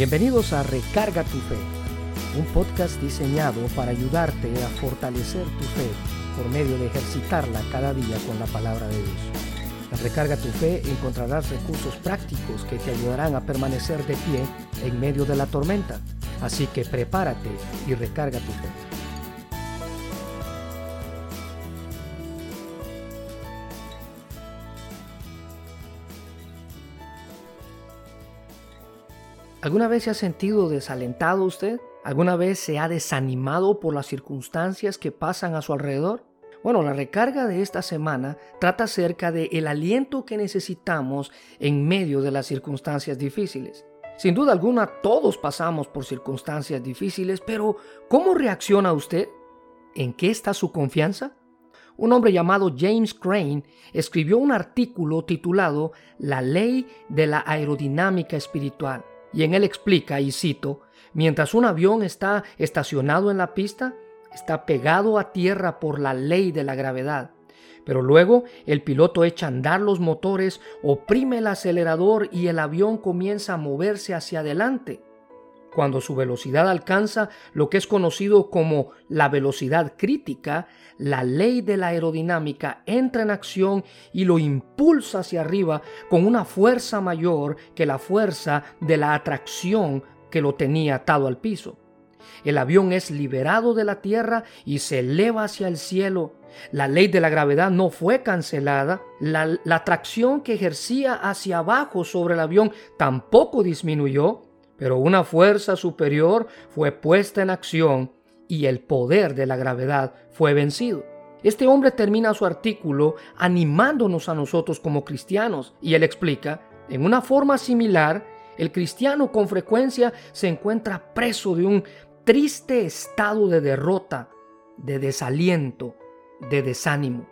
Bienvenidos a Recarga tu Fe, un podcast diseñado para ayudarte a fortalecer tu fe por medio de ejercitarla cada día con la palabra de Dios. En Recarga tu Fe encontrarás recursos prácticos que te ayudarán a permanecer de pie en medio de la tormenta. Así que prepárate y recarga tu fe. ¿Alguna vez se ha sentido desalentado usted? ¿Alguna vez se ha desanimado por las circunstancias que pasan a su alrededor? Bueno, la recarga de esta semana trata acerca de el aliento que necesitamos en medio de las circunstancias difíciles. Sin duda alguna, todos pasamos por circunstancias difíciles, pero ¿cómo reacciona usted? ¿En qué está su confianza? Un hombre llamado James Crane escribió un artículo titulado La ley de la aerodinámica espiritual. Y en él explica, y cito, mientras un avión está estacionado en la pista, está pegado a tierra por la ley de la gravedad. Pero luego el piloto echa a andar los motores, oprime el acelerador y el avión comienza a moverse hacia adelante. Cuando su velocidad alcanza lo que es conocido como la velocidad crítica, la ley de la aerodinámica entra en acción y lo impulsa hacia arriba con una fuerza mayor que la fuerza de la atracción que lo tenía atado al piso. El avión es liberado de la tierra y se eleva hacia el cielo. La ley de la gravedad no fue cancelada. La, atracción que ejercía hacia abajo sobre el avión tampoco disminuyó pero una fuerza superior fue puesta en acción y el poder de la gravedad fue vencido. Este hombre termina su artículo animándonos a nosotros como cristianos y él explica, en una forma similar, el cristiano con frecuencia se encuentra preso de un triste estado de derrota, de desaliento, de desánimo.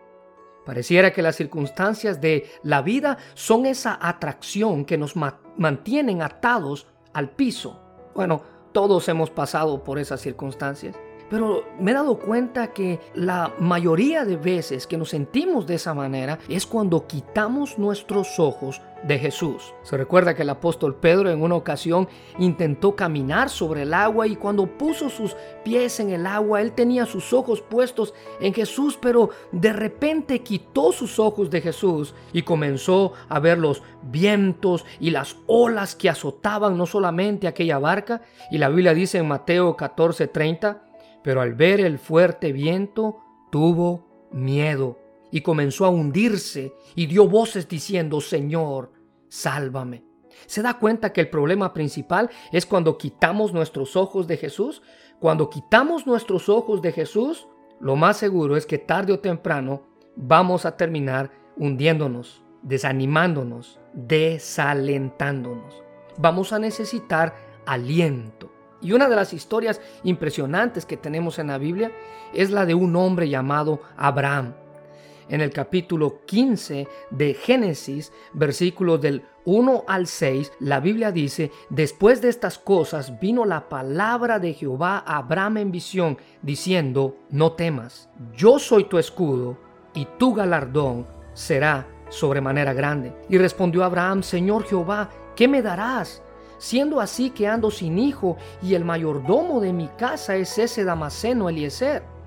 Pareciera que las circunstancias de la vida son esa atracción que nos mantienen atados al piso. Bueno, todos hemos pasado por esas circunstancias. Pero me he dado cuenta que la mayoría de veces que nos sentimos de esa manera es cuando quitamos nuestros ojos de Jesús. Se recuerda que el apóstol Pedro en una ocasión intentó caminar sobre el agua y cuando puso sus pies en el agua, él tenía sus ojos puestos en Jesús, pero de repente quitó sus ojos de Jesús y comenzó a ver los vientos y las olas que azotaban no solamente aquella barca, y la Biblia dice en Mateo 14:30, pero al ver el fuerte viento tuvo miedo y comenzó a hundirse y dio voces diciendo, Señor, sálvame. ¿Se da cuenta que el problema principal es cuando quitamos nuestros ojos de Jesús? Cuando quitamos nuestros ojos de Jesús, lo más seguro es que tarde o temprano vamos a terminar hundiéndonos, desanimándonos, desalentándonos. Vamos a necesitar aliento. Y una de las historias impresionantes que tenemos en la Biblia es la de un hombre llamado Abraham. En el capítulo 15 de Génesis, versículos del 1 al 6, la Biblia dice, después de estas cosas vino la palabra de Jehová a Abraham en visión, diciendo, no temas, yo soy tu escudo y tu galardón será sobremanera grande. Y respondió Abraham, Señor Jehová, ¿qué me darás? siendo así que ando sin hijo, y el mayordomo de mi casa es ese Damaseno Eliezer.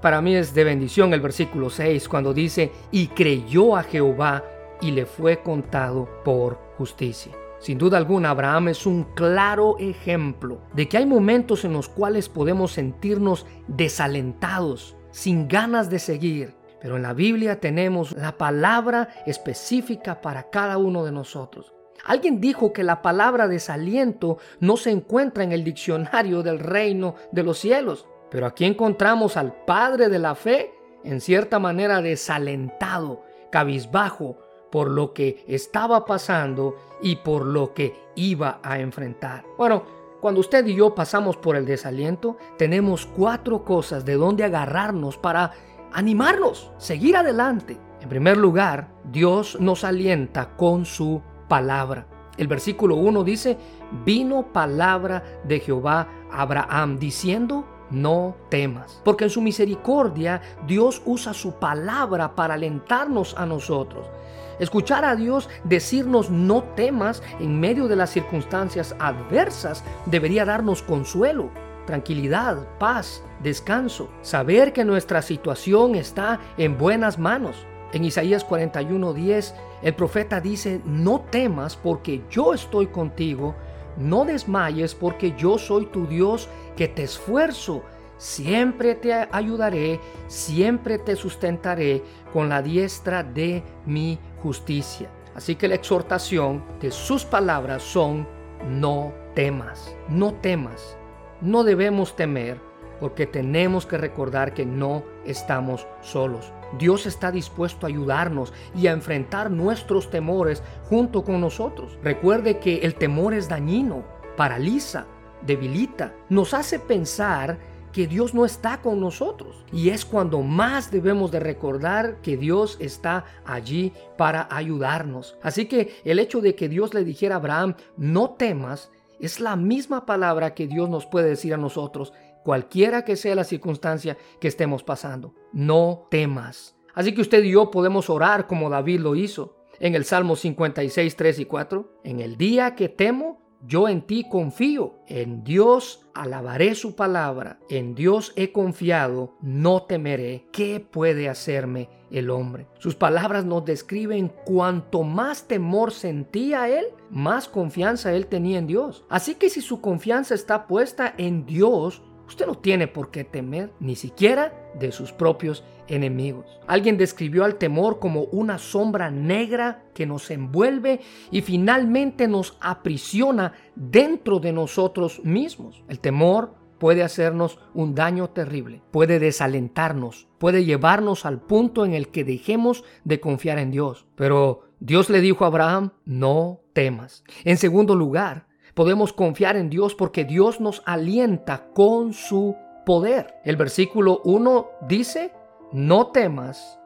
Para mí es de bendición el versículo 6 cuando dice, y creyó a Jehová y le fue contado por justicia. Sin duda alguna, Abraham es un claro ejemplo de que hay momentos en los cuales podemos sentirnos desalentados, sin ganas de seguir. Pero en la Biblia tenemos la palabra específica para cada uno de nosotros. Alguien dijo que la palabra desaliento no se encuentra en el diccionario del reino de los cielos, pero aquí encontramos al Padre de la fe en cierta manera desalentado, cabizbajo por lo que estaba pasando y por lo que iba a enfrentar. Bueno, Cuando usted y yo pasamos por el desaliento, tenemos cuatro cosas de donde agarrarnos para animarnos, seguir adelante. En primer lugar, Dios nos alienta con su palabra. El versículo 1 dice, vino palabra de Jehová a Abraham diciendo, no temas. Porque en su misericordia Dios usa su palabra para alentarnos a nosotros. Escuchar a Dios decirnos no temas en medio de las circunstancias adversas debería darnos consuelo, tranquilidad, paz, descanso. Saber que nuestra situación está en buenas manos. En Isaías 41:10 el profeta dice, no temas porque yo estoy contigo, no desmayes porque yo soy tu Dios que te esfuerzo, siempre te ayudaré, siempre te sustentaré con la diestra de mi justicia. Así que la exhortación de sus palabras son, no temas, no temas, no debemos temer porque tenemos que recordar que no estamos solos. Dios está dispuesto a ayudarnos y a enfrentar nuestros temores junto con nosotros. Recuerde que el temor es dañino, paraliza, debilita, nos hace pensar que Dios no está con nosotros. Y es cuando más debemos de recordar que Dios está allí para ayudarnos. Así que el hecho de que Dios le dijera a Abraham, no temas, es la misma palabra que Dios nos puede decir a nosotros cualquiera que sea la circunstancia que estemos pasando. No temas. Así que usted y yo podemos orar como David lo hizo en el Salmo 56, 3 y 4. En el día que temo, yo en ti confío, en Dios alabaré su palabra, en Dios he confiado, no temeré. ¿Qué puede hacerme el hombre? Sus palabras nos describen cuanto más temor sentía él, más confianza él tenía en Dios. Así que si su confianza está puesta en Dios, Usted no tiene por qué temer, ni siquiera de sus propios enemigos. Alguien describió al temor como una sombra negra que nos envuelve y finalmente nos aprisiona dentro de nosotros mismos. El temor puede hacernos un daño terrible, puede desalentarnos, puede llevarnos al punto en el que dejemos de confiar en Dios. Pero Dios le dijo a Abraham, no temas. En segundo lugar, podemos confiar en Dios porque Dios nos alienta con su poder. El versículo 1 dice, no temas,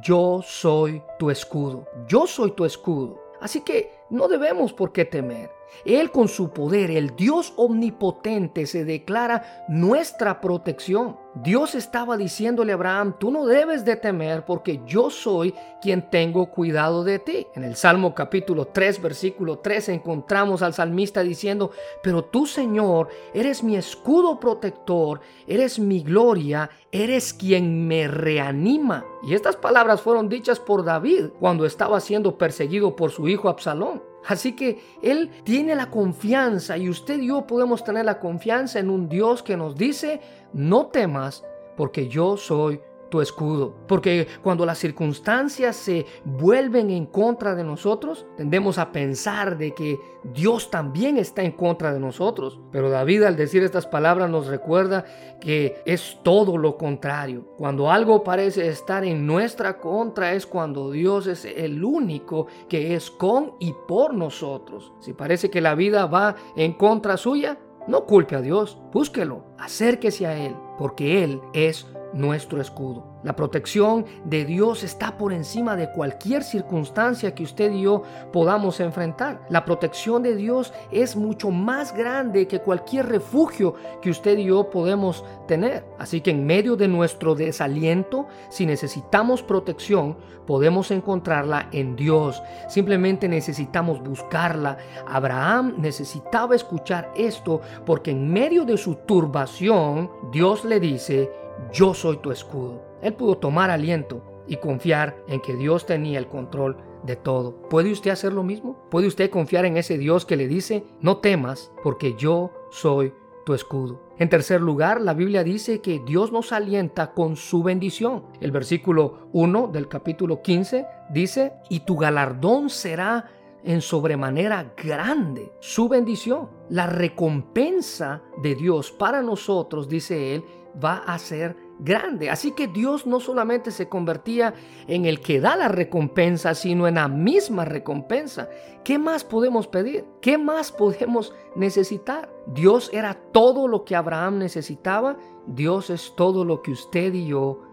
yo soy tu escudo. Yo soy tu escudo. Así que no debemos por qué temer. Él con su poder, el Dios omnipotente, se declara nuestra protección. Dios estaba diciéndole a Abraham, tú no debes de temer porque yo soy quien tengo cuidado de ti. En el Salmo capítulo 3, versículo 3 encontramos al salmista diciendo, pero tú Señor, eres mi escudo protector, eres mi gloria, eres quien me reanima. Y estas palabras fueron dichas por David cuando estaba siendo perseguido por su hijo Absalón. Así que Él tiene la confianza y usted y yo podemos tener la confianza en un Dios que nos dice, no temas porque yo soy tu escudo. Porque cuando las circunstancias se vuelven en contra de nosotros, tendemos a pensar de que Dios también está en contra de nosotros. Pero David al decir estas palabras nos recuerda que es todo lo contrario. Cuando algo parece estar en nuestra contra es cuando Dios es el único que es con y por nosotros. Si parece que la vida va en contra suya, no culpe a Dios, búsquelo, acérquese a Él, porque Él es nuestro escudo. La protección de Dios está por encima de cualquier circunstancia que usted y yo podamos enfrentar. La protección de Dios es mucho más grande que cualquier refugio que usted y yo podemos tener. Así que en medio de nuestro desaliento, si necesitamos protección, podemos encontrarla en Dios. Simplemente necesitamos buscarla. Abraham necesitaba escuchar esto porque en medio de su turbación, Dios le dice, yo soy tu escudo. Él pudo tomar aliento y confiar en que Dios tenía el control de todo. ¿Puede usted hacer lo mismo? ¿Puede usted confiar en ese Dios que le dice, no temas, porque yo soy tu escudo? En tercer lugar, la Biblia dice que Dios nos alienta con su bendición. El versículo 1 del capítulo 15 dice, y tu galardón será en sobremanera grande su bendición. La recompensa de Dios para nosotros, dice él, va a ser grande. Así que Dios no solamente se convertía en el que da la recompensa, sino en la misma recompensa. ¿Qué más podemos pedir? ¿Qué más podemos necesitar? Dios era todo lo que Abraham necesitaba. Dios es todo lo que usted y yo necesitamos.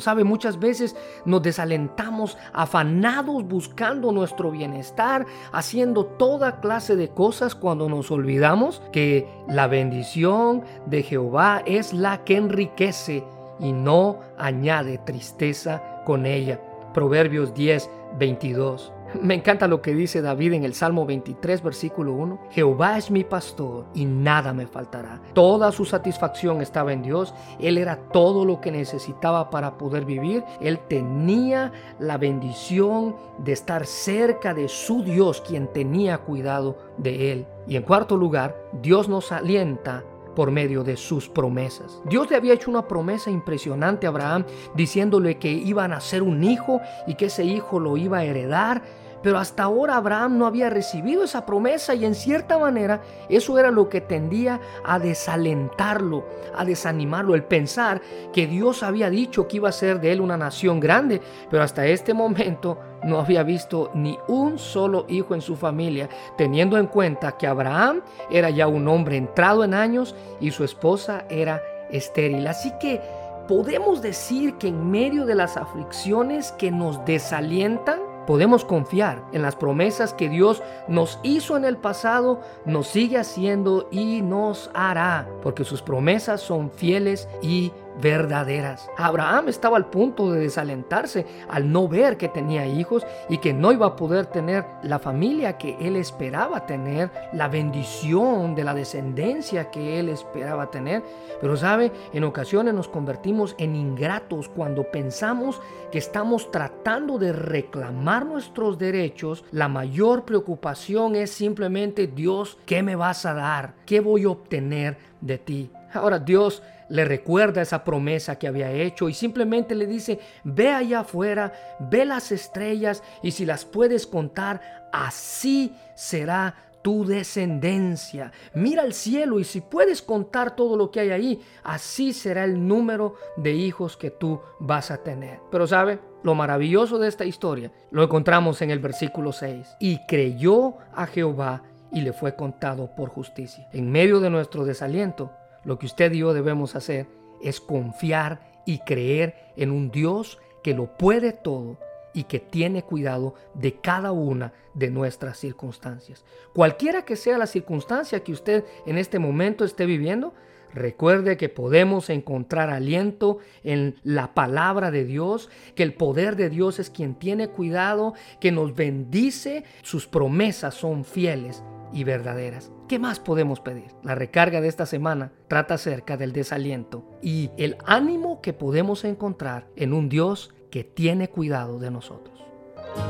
Sabe, muchas veces nos desalentamos afanados buscando nuestro bienestar, haciendo toda clase de cosas cuando nos olvidamos que la bendición de Jehová es la que enriquece y no añade tristeza con ella. Proverbios 10, 22. Me encanta lo que dice David en el Salmo 23, versículo 1. Jehová es mi pastor y nada me faltará. Toda su satisfacción estaba en Dios. Él era todo lo que necesitaba para poder vivir. Él tenía la bendición de estar cerca de su Dios, quien tenía cuidado de él. Y en cuarto lugar, Dios nos alienta por medio de sus promesas. Dios le había hecho una promesa impresionante a Abraham diciéndole que iba a nacer un hijo y que ese hijo lo iba a heredar. Pero hasta ahora Abraham no había recibido esa promesa y en cierta manera eso era lo que tendía a desalentarlo, a desanimarlo, el pensar que Dios había dicho que iba a ser de él una nación grande, pero hasta este momento no había visto ni un solo hijo en su familia, teniendo en cuenta que Abraham era ya un hombre entrado en años y su esposa era estéril. Así que podemos decir que en medio de las aflicciones que nos desalientan, podemos confiar en las promesas que Dios nos hizo en el pasado, nos sigue haciendo y nos hará, porque sus promesas son fieles y verdaderas. Abraham estaba al punto de desalentarse al no ver que tenía hijos y que no iba a poder tener la familia que él esperaba tener, la bendición de la descendencia que él esperaba tener. Pero sabe, en ocasiones nos convertimos en ingratos cuando pensamos que estamos tratando de reclamar nuestros derechos. La mayor preocupación es simplemente Dios, ¿qué me vas a dar? ¿Qué voy a obtener de ti? Ahora Dios le recuerda esa promesa que había hecho y simplemente le dice, ve allá afuera, ve las estrellas y si las puedes contar, así será tu descendencia. Mira al cielo y si puedes contar todo lo que hay ahí, así será el número de hijos que tú vas a tener. Pero sabe, lo maravilloso de esta historia lo encontramos en el versículo 6. Y creyó a Jehová y le fue contado por justicia. En medio de nuestro desaliento, lo que usted y yo debemos hacer es confiar y creer en un Dios que lo puede todo y que tiene cuidado de cada una de nuestras circunstancias. Cualquiera que sea la circunstancia que usted en este momento esté viviendo, recuerde que podemos encontrar aliento en la palabra de Dios, que el poder de Dios es quien tiene cuidado, que nos bendice, sus promesas son fieles y verdaderas. ¿Qué más podemos pedir? La recarga de esta semana trata acerca del desaliento y el ánimo que podemos encontrar en un Dios que tiene cuidado de nosotros.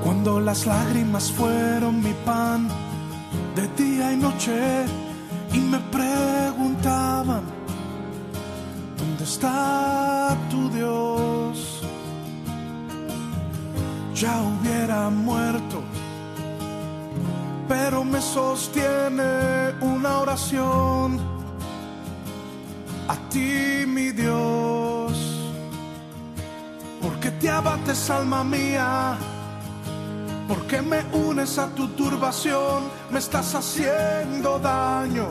Cuando las lágrimas fueron mi pan de día y noche y me preguntaban, ¿dónde está tu Dios? Ya hubiera muerto pero me sostiene una oración a ti, mi Dios, porque te abates, alma mía, porque me unes a tu turbación, me estás haciendo daño,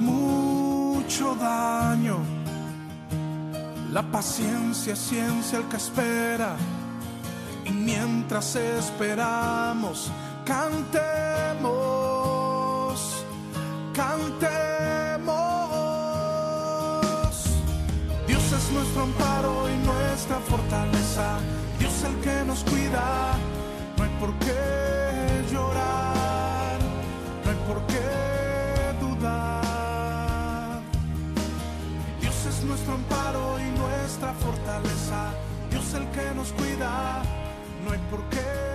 mucho daño. La paciencia es ciencia el que espera, y mientras esperamos, cantemos, cantemos. Dios es nuestro amparo y nuestra fortaleza, Dios el que nos cuida, no hay por qué llorar, no hay por qué dudar. Dios es nuestro amparo y nuestra fortaleza, Dios el que nos cuida, no hay por qué